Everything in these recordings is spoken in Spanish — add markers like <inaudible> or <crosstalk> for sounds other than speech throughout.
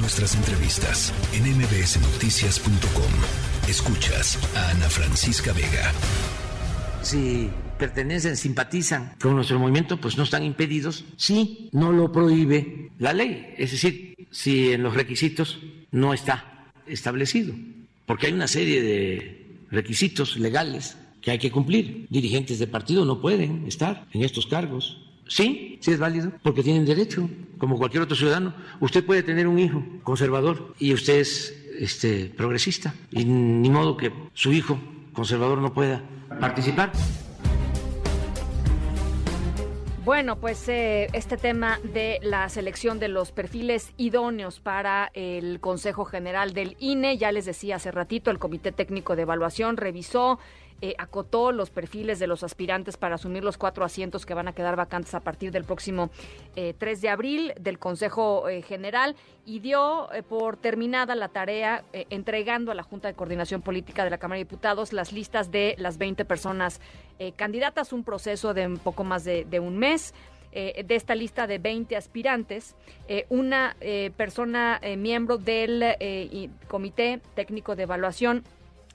Nuestras entrevistas en mbsnoticias.com. Escuchas a Ana Francisca Vega. Si pertenecen, simpatizan con nuestro movimiento, pues no están impedidos si no lo prohíbe la ley. Es decir, si en los requisitos no está establecido. Porque hay una serie de requisitos legales que hay que cumplir. Dirigentes de partido no pueden estar en estos cargos. Sí, sí es válido, porque tienen derecho, como cualquier otro ciudadano. Usted puede tener un hijo conservador y usted es este, progresista, y ni modo que su hijo conservador no pueda participar. Bueno, pues eh, este tema de la selección de los perfiles idóneos para el Consejo General del INE, ya les decía hace ratito, el Comité Técnico de Evaluación revisó eh, acotó los perfiles de los aspirantes para asumir los cuatro asientos que van a quedar vacantes a partir del próximo 3 eh, de abril del Consejo eh, General y dio por terminada la tarea entregando a la Junta de Coordinación Política de la Cámara de Diputados las listas de las 20 personas candidatas, un proceso de un poco más de, un mes. de esta lista de 20 aspirantes, una persona miembro del Comité Técnico de Evaluación,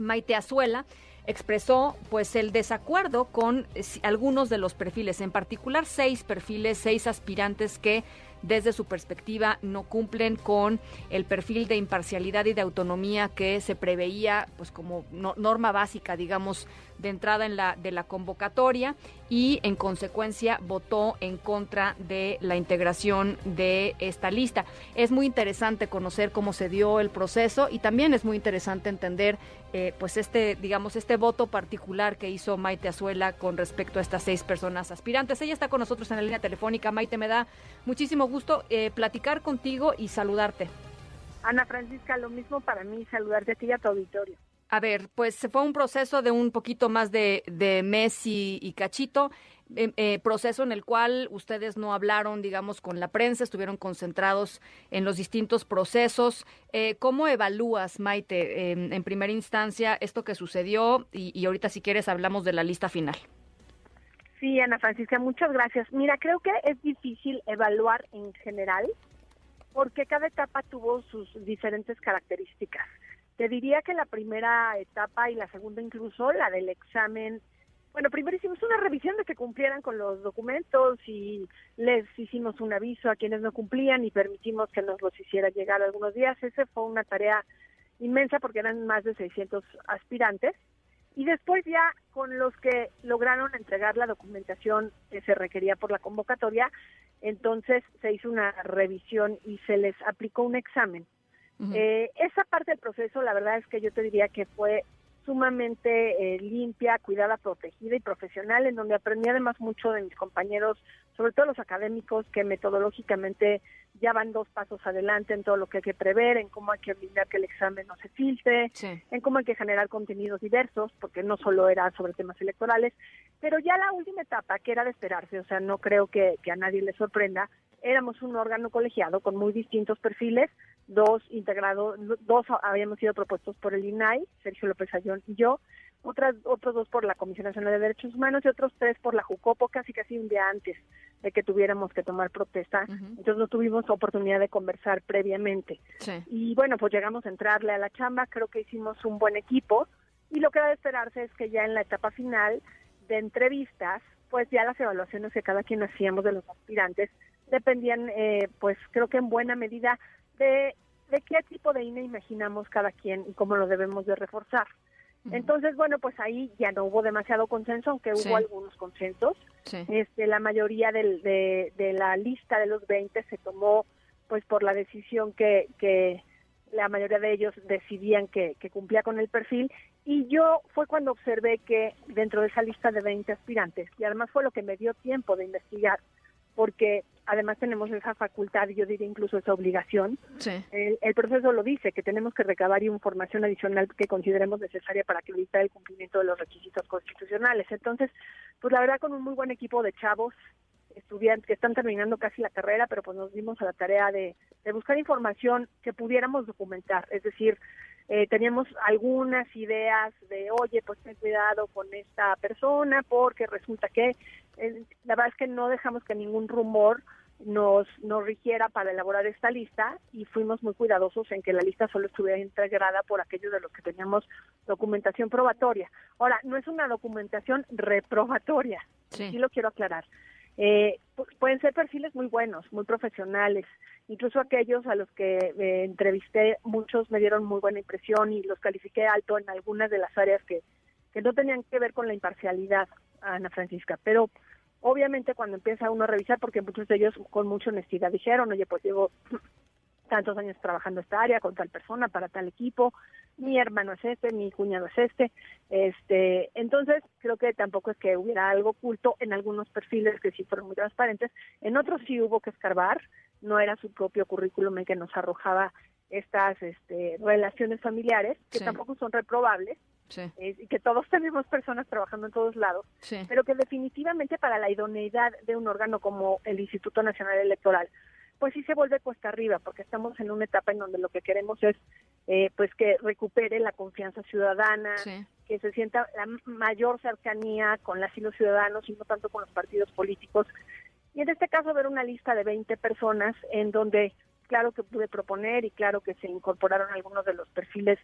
Maite Azuela, expresó pues el desacuerdo con eh, algunos de los perfiles, en particular seis perfiles, seis aspirantes que desde su perspectiva no cumplen con el perfil de imparcialidad y de autonomía que se preveía pues como norma básica digamos de entrada en la de la convocatoria y en consecuencia votó en contra de la integración de esta lista. Es muy interesante conocer cómo se dio el proceso y también es muy interesante entender eh, pues este digamos este voto particular que hizo Maite Azuela con respecto a estas seis personas aspirantes. Ella está con nosotros en la línea telefónica. Maite, me da muchísimo gusto eh, platicar contigo y saludarte. Ana Francisca, lo mismo para mí, saludarte a ti y a tu auditorio. A ver, pues fue un proceso de un poquito más de, mes y, cachito, eh, eh, proceso en el cual ustedes no hablaron, digamos, con la prensa, estuvieron concentrados en los distintos procesos. Eh, ¿Cómo evalúas, Maite, en primera instancia esto que sucedió? Y, y ahorita, si quieres, hablamos de la lista final. Sí, Ana Francisca, muchas gracias. Mira, creo que es difícil evaluar en general porque cada etapa tuvo sus diferentes características. Te diría que la primera etapa y la segunda incluso, la del examen, bueno, primero hicimos una revisión de que cumplieran con los documentos y les hicimos un aviso a quienes no cumplían y permitimos que nos los hiciera llegar algunos días. Esa fue una tarea inmensa porque eran más de 600 aspirantes. Y después ya con los que lograron entregar la documentación que se requería por la convocatoria, entonces se hizo una revisión y se les aplicó un examen eh, esa parte del proceso, la verdad es que yo te diría que fue sumamente eh, limpia, cuidada, protegida y profesional, en donde aprendí además mucho de mis compañeros, sobre todo los académicos, que metodológicamente ya van dos pasos adelante en todo lo que hay que prever, en cómo hay que evitar que el examen no se filtre, en cómo hay que generar contenidos diversos, porque no solo era sobre temas electorales, pero ya la última etapa, que era de esperarse, o sea, no creo que, que a nadie le sorprenda, éramos un órgano colegiado con muy distintos perfiles, dos integrados, dos habíamos sido propuestos por el INAI, Sergio López Ayón y yo, otras, otros dos por la Comisión Nacional de Derechos Humanos y otros tres por la JUCOPO, casi casi un día antes de que tuviéramos que tomar protesta. Entonces no tuvimos oportunidad de conversar previamente. Y bueno, pues llegamos a entrarle a la chamba, creo que hicimos un buen equipo y lo que debe esperarse es que ya en la etapa final de entrevistas, pues ya las evaluaciones que cada quien hacíamos de los aspirantes dependían, eh, pues creo que en buena medida de, de qué tipo de INE imaginamos cada quien y cómo lo debemos de reforzar. Entonces, bueno, pues ahí ya no hubo demasiado consenso, aunque hubo algunos consensos. Este, la mayoría del, de, de, la lista de los 20 se tomó pues por la decisión que, que la mayoría de ellos decidían que, que cumplía con el perfil y yo fue cuando observé que dentro de esa lista de 20 aspirantes, y además fue lo que me dio tiempo de investigar, porque además tenemos esa facultad yo diría incluso esa obligación. El, proceso lo dice, que tenemos que recabar información adicional que consideremos necesaria para acreditar el cumplimiento de los requisitos constitucionales. Entonces, pues la verdad con un muy buen equipo de chavos, estudiantes que están terminando casi la carrera, pero pues nos dimos a la tarea de, de buscar información que pudiéramos documentar, es decir, eh, teníamos algunas ideas de, oye, pues ten cuidado con esta persona porque resulta que, eh, la verdad es que no dejamos que ningún rumor nos, nos rigiera para elaborar esta lista y fuimos muy cuidadosos en que la lista solo estuviera integrada por aquellos de los que teníamos documentación probatoria. Ahora, no es una documentación reprobatoria, sí, lo quiero aclarar. Eh, pueden ser perfiles muy buenos, muy profesionales, incluso aquellos a los que eh, entrevisté, muchos me dieron muy buena impresión y los califiqué alto en algunas de las áreas que, que no tenían que ver con la imparcialidad, Ana Francisca, pero Obviamente cuando empieza uno a revisar, porque muchos de ellos con mucha honestidad dijeron, oye, pues llevo tantos años trabajando esta área con tal persona para tal equipo, mi hermano es este, mi cuñado es este, este, entonces creo que tampoco es que hubiera algo oculto en algunos perfiles que sí fueron muy transparentes, en otros sí hubo que escarbar, no era su propio currículum el que nos arrojaba estas este, relaciones familiares, que tampoco son reprobables, y que todos tenemos personas trabajando en todos lados, pero que definitivamente para la idoneidad de un órgano como el Instituto Nacional Electoral, pues sí se vuelve cuesta arriba, porque estamos en una etapa en donde lo que queremos es eh, pues que recupere la confianza ciudadana, que se sienta la mayor cercanía con las y los ciudadanos y no tanto con los partidos políticos. Y en este caso ver una lista de 20 personas en donde claro que pude proponer y claro que se incorporaron algunos de los perfiles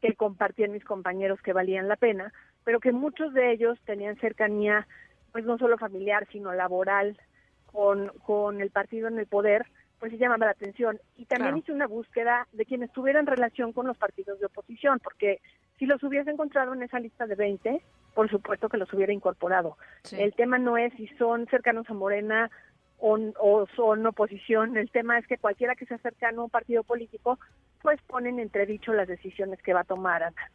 que compartían mis compañeros que valían la pena, pero que muchos de ellos tenían cercanía, pues no solo familiar, sino laboral con, con el partido en el poder, pues se llamaba la atención. Y también hice una búsqueda de quienes tuvieran relación con los partidos de oposición, porque si los hubiese encontrado en esa lista de 20, por supuesto que los hubiera incorporado. El tema no es si son cercanos a Morena o, o, son oposición, el tema es que cualquiera que sea cercano a un partido político pues ponen entredicho las decisiones que va a tomar Ana.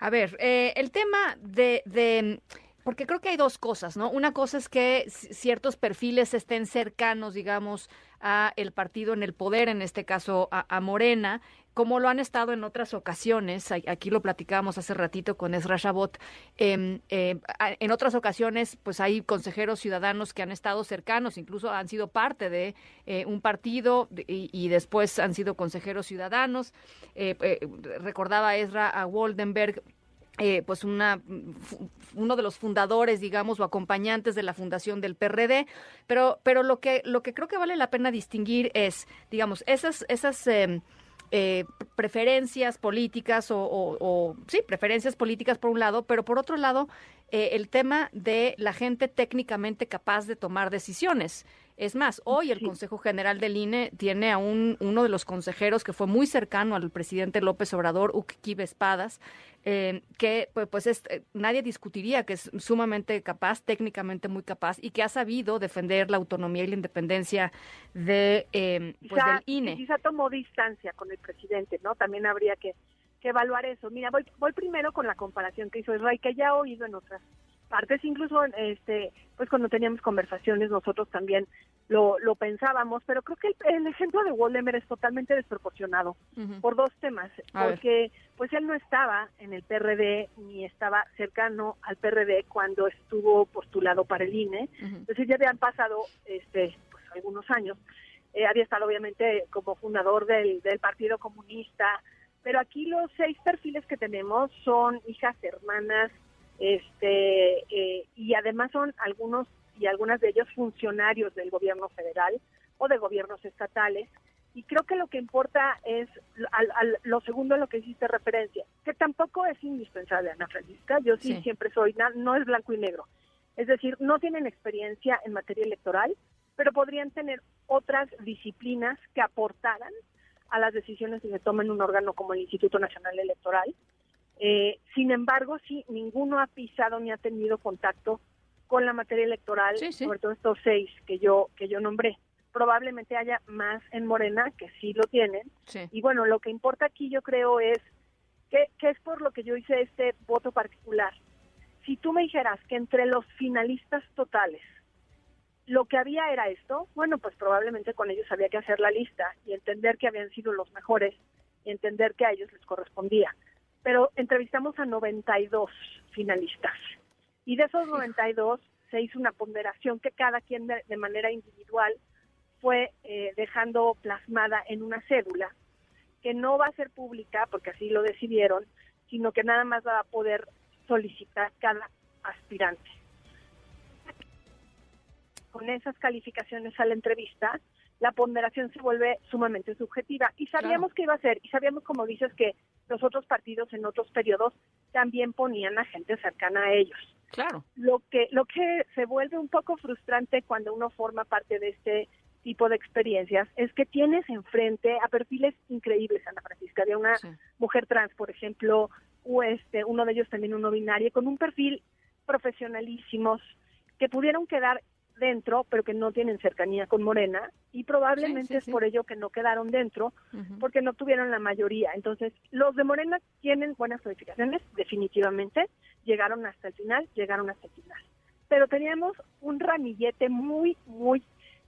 A ver, eh, el tema de, de porque creo que hay dos cosas, ¿no? Una cosa es que ciertos perfiles estén cercanos, digamos, a el partido en el poder, en este caso a, Morena, como lo han estado en otras ocasiones, aquí lo platicábamos hace ratito con Ezra Shabot, em, em, en otras ocasiones pues hay consejeros ciudadanos que han estado cercanos, incluso han sido parte de eh, un partido y, después han sido consejeros ciudadanos. Eh, eh, recordaba Ezra a Waldenberg eh, pues una, uno de los fundadores, digamos, o acompañantes de la fundación del PRD, pero, pero lo que, lo que creo que vale la pena distinguir es, digamos, esas, esas em, eh, preferencias políticas o, o, sí, preferencias políticas por un lado, pero por otro lado, eh, el tema de la gente técnicamente capaz de tomar decisiones. Es más, hoy el Consejo General del INE tiene a un, uno de los consejeros que fue muy cercano al presidente López Obrador, Uquique Espadas, eh, que pues, pues es, eh, nadie discutiría que es sumamente capaz, técnicamente muy capaz y que ha sabido defender la autonomía y la independencia de, eh, pues, del INE. Quizá tomó distancia con el presidente, ¿no? También habría que, que evaluar eso. Mira, voy, voy primero con la comparación que hizo Israel, que ya he oído en otras partes, incluso este, pues cuando teníamos conversaciones nosotros también lo, lo pensábamos, pero creo que el, ejemplo de Waldemer es totalmente desproporcionado por dos temas, porque pues él no estaba en el PRD ni estaba cercano al PRD cuando estuvo postulado para el INE, entonces ya habían pasado este pues algunos años, eh, había estado obviamente como fundador del, del Partido Comunista, pero aquí los seis perfiles que tenemos son hijas, hermanas, este eh, y además son algunos y algunas de ellos funcionarios del gobierno federal o de gobiernos estatales. Y creo que lo que importa es lo segundo a lo que hiciste referencia que tampoco es indispensable Ana Francisca. Yo sí, siempre soy no es blanco y negro. Es decir no tienen experiencia en materia electoral pero podrían tener otras disciplinas que aportaran a las decisiones que se tomen en un órgano como el Instituto Nacional Electoral eh, sin embargo, sí, ninguno ha pisado ni ha tenido contacto con la materia electoral, sobre todo estos seis que yo que yo nombré. Probablemente haya más en Morena que sí lo tienen. Y bueno, lo que importa aquí yo creo es que, que es por lo que yo hice este voto particular. Si tú me dijeras que entre los finalistas totales lo que había era esto, bueno, pues probablemente con ellos había que hacer la lista y entender que habían sido los mejores y entender que a ellos les correspondía pero entrevistamos a 92 finalistas. Y de esos 92 se hizo una ponderación que cada quien de, manera individual fue eh, dejando plasmada en una cédula, que no va a ser pública porque así lo decidieron, sino que nada más va a poder solicitar cada aspirante. con esas calificaciones a la entrevista, la ponderación se vuelve sumamente subjetiva. Y sabíamos que iba a ser, y sabíamos, como dices, que los otros partidos en otros periodos también ponían a gente cercana a ellos. Claro. Lo que, lo que se vuelve un poco frustrante cuando uno forma parte de este tipo de experiencias es que tienes enfrente a perfiles increíbles, Ana Francisca, de una mujer trans, por ejemplo, o este, uno de ellos también uno binario, con un perfil profesionalísimos que pudieron quedar dentro, pero que no tienen cercanía con Morena, y probablemente es por ello que no quedaron dentro, porque no tuvieron la mayoría. Entonces, los de Morena tienen buenas calificaciones, definitivamente, llegaron hasta el final, llegaron hasta el final. Pero teníamos un ramillete muy, muy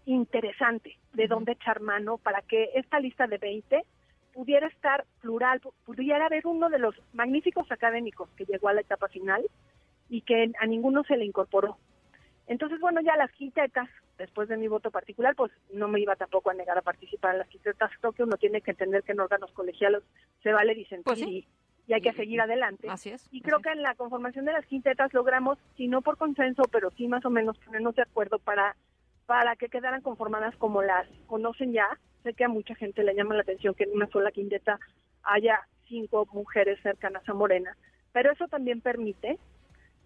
interesante de dónde echar mano para que esta lista de 20 pudiera estar plural, pudiera haber uno de los magníficos académicos que llegó a la etapa final y que a ninguno se le incorporó. Entonces, bueno, ya las quintetas, después de mi voto particular, pues no me iba tampoco a negar a participar en las quintetas. Creo que uno tiene que entender que en órganos colegiales se vale disentir pues y, hay que seguir adelante. Así es. Y creo que en la conformación de las quintetas logramos, si no por consenso, pero sí más o menos ponernos de acuerdo para, para que quedaran conformadas como las conocen ya. Sé que a mucha gente le llama la atención que en una sola quinteta haya cinco mujeres cercanas a Morena, pero eso también permite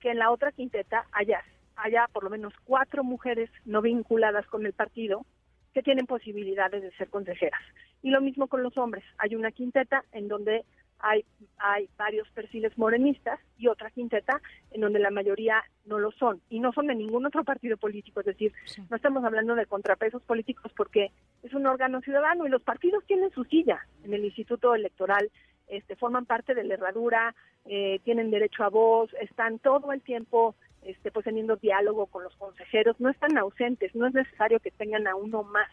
que en la otra quinteta haya haya por lo menos cuatro mujeres no vinculadas con el partido que tienen posibilidades de ser consejeras. Y lo mismo con los hombres. Hay una quinteta en donde hay, hay varios perfiles morenistas y otra quinteta en donde la mayoría no lo son. Y no son de ningún otro partido político. Es decir, no estamos hablando de contrapesos políticos porque es un órgano ciudadano y los partidos tienen su silla en el Instituto Electoral. Este, forman parte de la herradura, eh, tienen derecho a voz, están todo el tiempo este, pues teniendo diálogo con los consejeros, no están ausentes, no es necesario que tengan a uno más.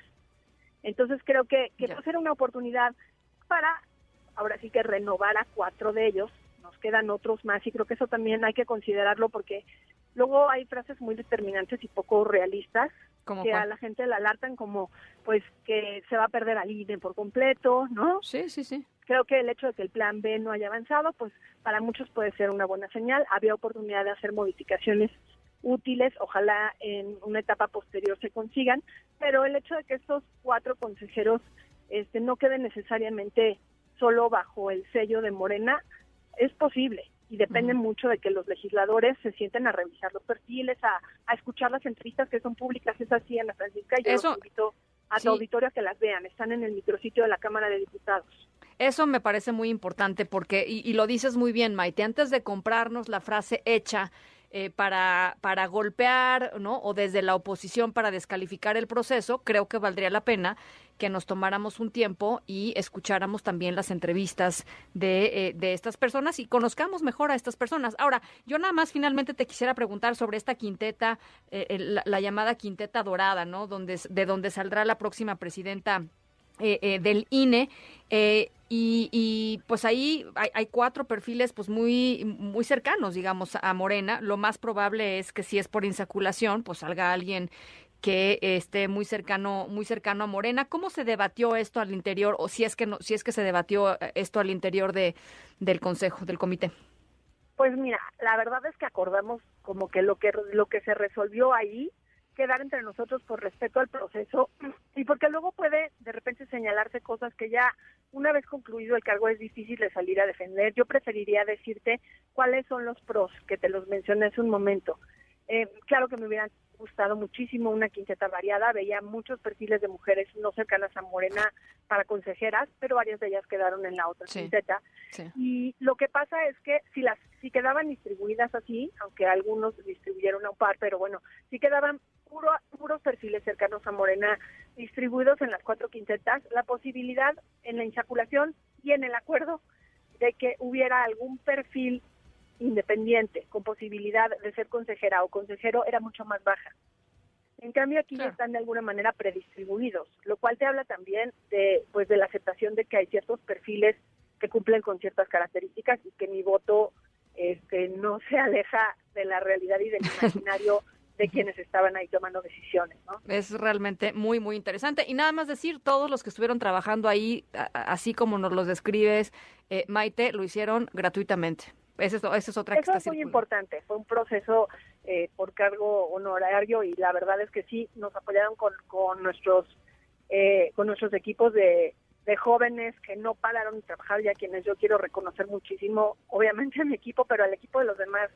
Entonces creo que, que pues era una oportunidad para, ahora sí que renovar a cuatro de ellos, nos quedan otros más y creo que eso también hay que considerarlo porque luego hay frases muy determinantes y poco realistas que a la gente la alertan como pues que se va a perder al INE por completo, ¿no? Sí, sí, sí creo que el hecho de que el plan B no haya avanzado, pues para muchos puede ser una buena señal. Había oportunidad de hacer modificaciones útiles, ojalá en una etapa posterior se consigan, pero el hecho de que estos cuatro consejeros este, no queden necesariamente solo bajo el sello de Morena es posible y depende mucho de que los legisladores se sienten a revisar los perfiles, a, a escuchar las entrevistas que son públicas, es así, Ana Francisca, y yo los invito a tu auditorio a que las vean, están en el micrositio de la Cámara de Diputados. Eso me parece muy importante porque, y, lo dices muy bien, Maite, antes de comprarnos la frase hecha eh, para, para golpear, ¿no? O desde la oposición para descalificar el proceso, creo que valdría la pena que nos tomáramos un tiempo y escucháramos también las entrevistas de, eh, de estas personas y conozcamos mejor a estas personas. Ahora, yo nada más finalmente te quisiera preguntar sobre esta quinteta, eh, la, llamada quinteta dorada, ¿no? Donde, de donde saldrá la próxima presidenta del INE. Y, pues ahí hay, cuatro perfiles pues muy, muy cercanos, digamos, a Morena. Lo más probable es que si es por insaculación, pues salga alguien que esté muy cercano, muy cercano a Morena. ¿Cómo se debatió esto al interior, o si es que no, si es que se debatió eh, esto al interior de, del consejo, del comité? Pues mira, la verdad es que acordamos como que lo que lo que se resolvió ahí quedar entre nosotros por respeto al proceso <clears throat> y porque luego puede de repente señalarse cosas que ya una vez concluido el cargo es difícil de salir a defender. Yo preferiría decirte cuáles son los pros que te los mencioné hace un momento. Eh, claro que me hubieran gustado muchísimo una quinteta variada, veía muchos perfiles de mujeres no cercanas a Morena para consejeras, pero varias de ellas quedaron en la otra quinteta. Y lo que pasa es que si las si quedaban distribuidas así, aunque algunos distribuyeron a un par, pero bueno, si quedaban puros perfiles cercanos a Morena distribuidos en las cuatro quintetas, la posibilidad en la insaculación y en el acuerdo de que hubiera algún perfil independiente con posibilidad de ser consejera o consejero era mucho más baja. En cambio aquí ya están de alguna manera predistribuidos, lo cual te habla también de pues de la aceptación de que hay ciertos perfiles que cumplen con ciertas características y que mi voto este no se aleja de la realidad y del <laughs> imaginario de quienes estaban ahí tomando decisiones. ¿no? Es realmente muy, muy interesante. Y nada más decir, todos los que estuvieron trabajando ahí, así como nos los describes, eh, Maite, lo hicieron gratuitamente. Esa es, esa es otra Eso es muy importante. Fue un proceso eh, por cargo honorario y la verdad es que sí nos apoyaron con, con nuestros eh, con nuestros equipos de, de jóvenes que no pararon de trabajar y a quienes yo quiero reconocer muchísimo, obviamente a mi equipo, pero al equipo de los demás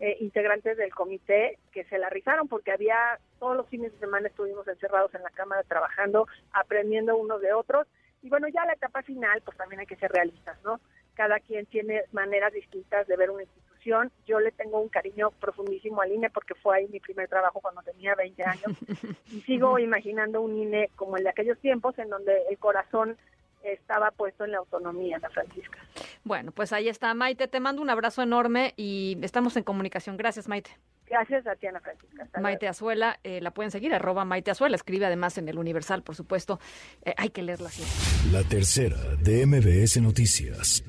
eh, integrantes del comité que se la rizaron porque había todos los fines de semana estuvimos encerrados en la cámara trabajando, aprendiendo unos de otros y bueno, ya la etapa final pues también hay que ser realistas, ¿no? Cada quien tiene maneras distintas de ver una institución. Yo le tengo un cariño profundísimo al INE porque fue ahí mi primer trabajo cuando tenía 20 años <laughs> y sigo imaginando un INE como el de aquellos tiempos en donde el corazón estaba puesto en la autonomía, la Francisca. Bueno, pues ahí está, Maite. Te mando un abrazo enorme y estamos en comunicación. Gracias, Maite. Gracias a ti, Ana Francisca. Maite Azuela, eh, la pueden seguir, arroba Maite Azuela. Escribe además en el Universal, por supuesto. Eh, hay que leerla siempre. La tercera de MBS Noticias.